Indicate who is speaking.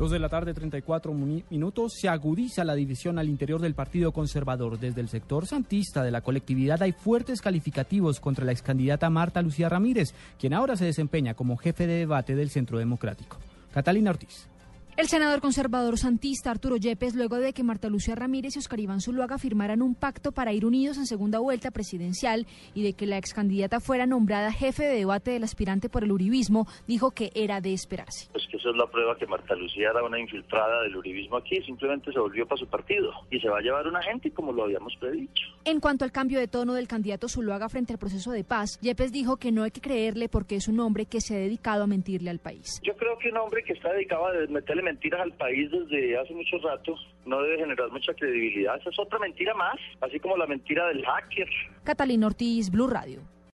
Speaker 1: Dos de la tarde, 34 minutos. Se agudiza la división al interior del Partido Conservador. Desde el sector santista de la colectividad hay fuertes calificativos contra la excandidata Marta Lucía Ramírez, quien ahora se desempeña como jefe de debate del Centro Democrático. Catalina Ortiz.
Speaker 2: El senador conservador santista Arturo Yepes, luego de que Marta Lucía Ramírez y Oscar Iván Zuluaga firmaran un pacto para ir unidos en segunda vuelta presidencial y de que la ex candidata fuera nombrada jefe de debate del aspirante por el uribismo, dijo que era de esperarse.
Speaker 3: Pues que eso es la prueba que Marta Lucía era una infiltrada del uribismo aquí, simplemente se volvió para su partido y se va a llevar una gente como lo habíamos predicho.
Speaker 2: En cuanto al cambio de tono del candidato Zuluaga frente al proceso de paz, Yepes dijo que no hay que creerle porque es un hombre que se ha dedicado a mentirle al país.
Speaker 3: Yo creo que un hombre que está dedicado a meterle mentiras al país desde hace mucho rato no debe generar mucha credibilidad. Esa es otra mentira más, así como la mentira del hacker.
Speaker 2: Catalina Ortiz, Blue Radio.